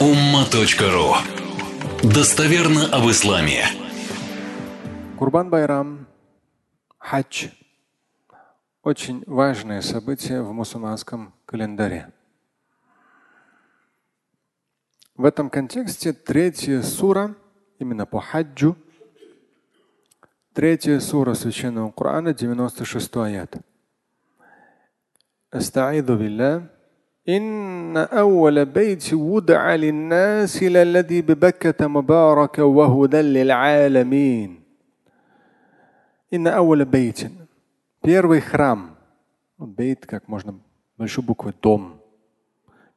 umma.ru Достоверно об исламе. Курбан Байрам, хадж – очень важное событие в мусульманском календаре. В этом контексте третья сура, именно по хаджу, третья сура Священного Корана, 96 аят. أستعيذ بالله إن أول بيت وضع للناس للذي ببكة مباركا وهدى للعالمين إن أول بيت первый храм бейт как можно большой буквы дом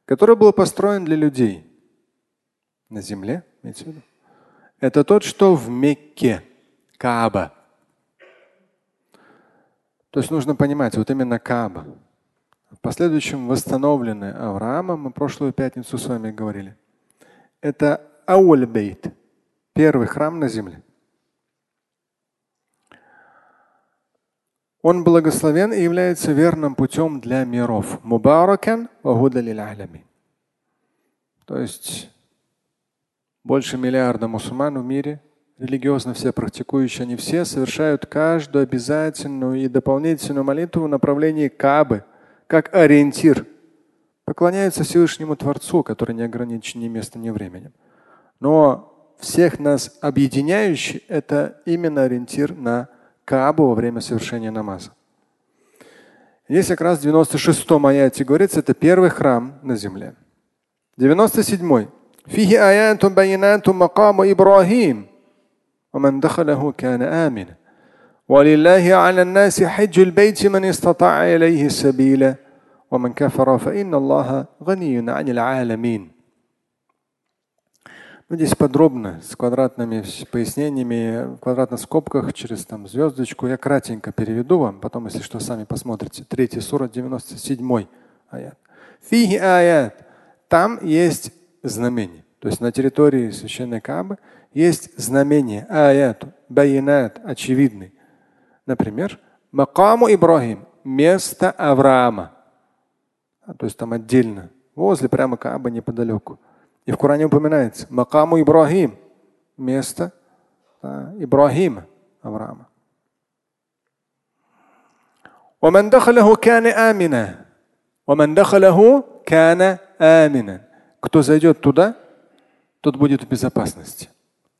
который был построен для людей на земле это тот что в Мекке Кааба то есть нужно понимать вот именно Кааба в последующем восстановлены Авраамом, мы прошлую пятницу с вами говорили. Это Ауль-Бейт, первый храм на земле. Он благословен и является верным путем для миров. Мубаракан То есть больше миллиарда мусульман в мире, религиозно все практикующие, они все совершают каждую обязательную и дополнительную молитву в направлении Кабы – как ориентир. Поклоняются Всевышнему Творцу, который не ограничен ни местом, ни временем. Но всех нас объединяющий – это именно ориентир на Каабу во время совершения намаза. Здесь как раз в 96-м аяте говорится, это первый храм на земле. 97-й. فيه آيات بينات مقام إبراهيم ومن دخله كان آمنا ولله على الناس حج البيت من استطاع إليه السبيل ومن كفر فإن الله غني عن العالمين. Ну, здесь подробно, с квадратными пояснениями, в квадратных скобках, через там звездочку. Я кратенько переведу вам, потом, если что, сами посмотрите. Третий сура, 97 аят. Фиги аят. Там есть знамение. То есть на территории священной Кабы есть знамение, аят, байинат, очевидный. Например, Макаму Ибрахим, место Авраама. А, то есть там отдельно, возле прямо Кааба неподалеку. И в Коране упоминается Макаму Ибрахим, место да, Ибрахима, Авраама. ومن دخله كان آمنا ومن دخله كان آمنا Кто зайдет туда, тот будет в безопасности.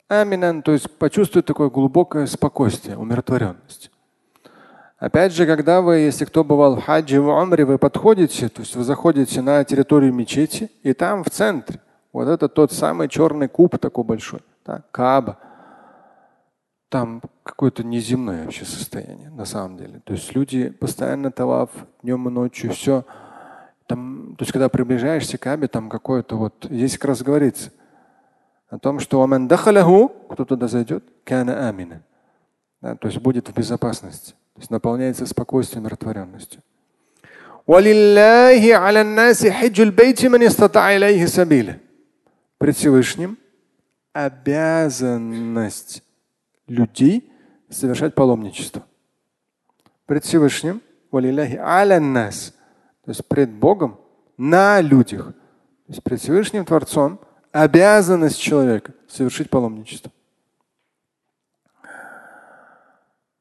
Аминан, то есть почувствует такое глубокое спокойствие, умиротворенность. Опять же, когда вы, если кто бывал в хаджи, в умре, вы подходите, то есть вы заходите на территорию мечети, и там в центре вот это тот самый черный куб такой большой, да, Кааба. Там какое-то неземное вообще состояние на самом деле. То есть люди постоянно таваф днем и ночью, все. Там, то есть когда приближаешься к Кабе, там какое-то вот, здесь как раз говорится о том, что кто туда зайдет, кана амина. Да, то есть будет в безопасности. Есть наполняется спокойствием умиротворенностью. Пред Всевышним обязанность людей совершать паломничество. Пред Всевышним, то есть пред Богом на людях. То есть пред Всевышним Творцом обязанность человека совершить паломничество.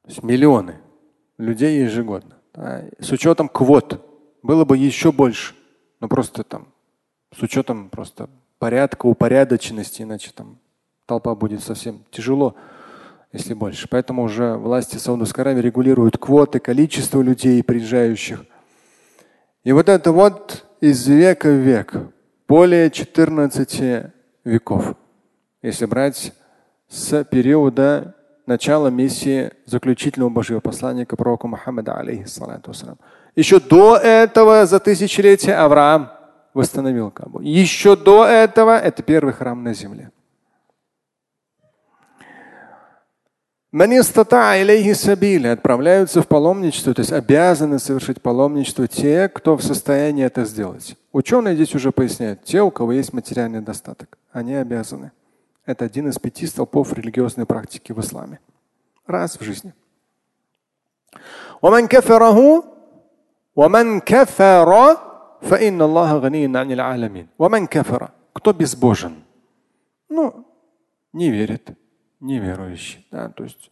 То есть миллионы людей ежегодно. Да, с учетом квот было бы еще больше. Но просто там с учетом просто порядка, упорядоченности, иначе там толпа будет совсем тяжело, если больше. Поэтому уже власти Саудовской Аравии регулируют квоты, количество людей, приезжающих. И вот это вот из века в век, более 14 веков, если брать с периода начало миссии заключительного Божьего посланника пророка Мухаммада, алейхиссалату Еще до этого, за тысячелетия, Авраам восстановил Кабу. Еще до этого это первый храм на земле. Отправляются в паломничество, то есть обязаны совершить паломничество те, кто в состоянии это сделать. Ученые здесь уже поясняют, те, у кого есть материальный достаток, они обязаны. Это один из пяти столпов религиозной практики в исламе. Раз в жизни. ومن كفره ومن كفر فإن الله غني عن العالمين ومن كفر кто безбожен? Ну, не верит, неверующий. Да, то есть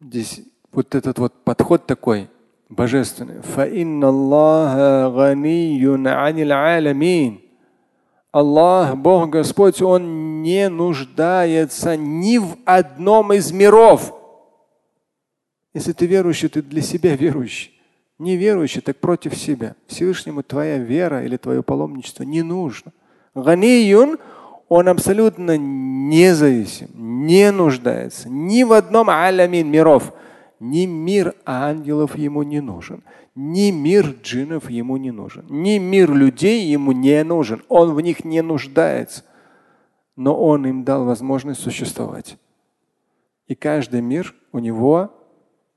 здесь вот этот вот подход такой божественный. Аллах, Бог Господь, Он не нуждается ни в одном из миров. Если ты верующий, ты для себя верующий. Неверующий, так против себя. Всевышнему твоя вера или твое паломничество не нужно. Ганиюн, он абсолютно независим, не нуждается ни в одном алямин миров. Ни мир ангелов ему не нужен, ни мир джинов ему не нужен, ни мир людей ему не нужен. Он в них не нуждается. Но он им дал возможность существовать. И каждый мир у него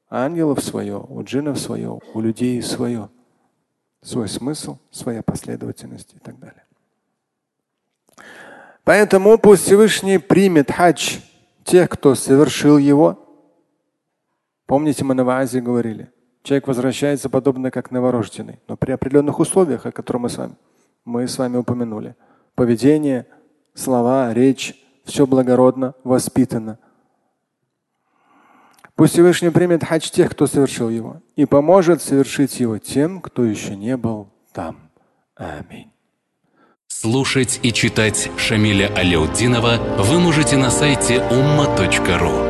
ангелов свое, у джинов свое, у людей свое. Свой смысл, своя последовательность и так далее. Поэтому пусть Всевышний примет хадж тех, кто совершил его. Помните, мы на Ваазе говорили, человек возвращается подобно как новорожденный, но при определенных условиях, о которых мы с вами, мы с вами упомянули. Поведение, слова, речь, все благородно, воспитано – Пусть Всевышний примет хадж тех, кто совершил его, и поможет совершить его тем, кто еще не был там. Аминь. Слушать и читать Шамиля Аляутдинова вы можете на сайте umma.ru.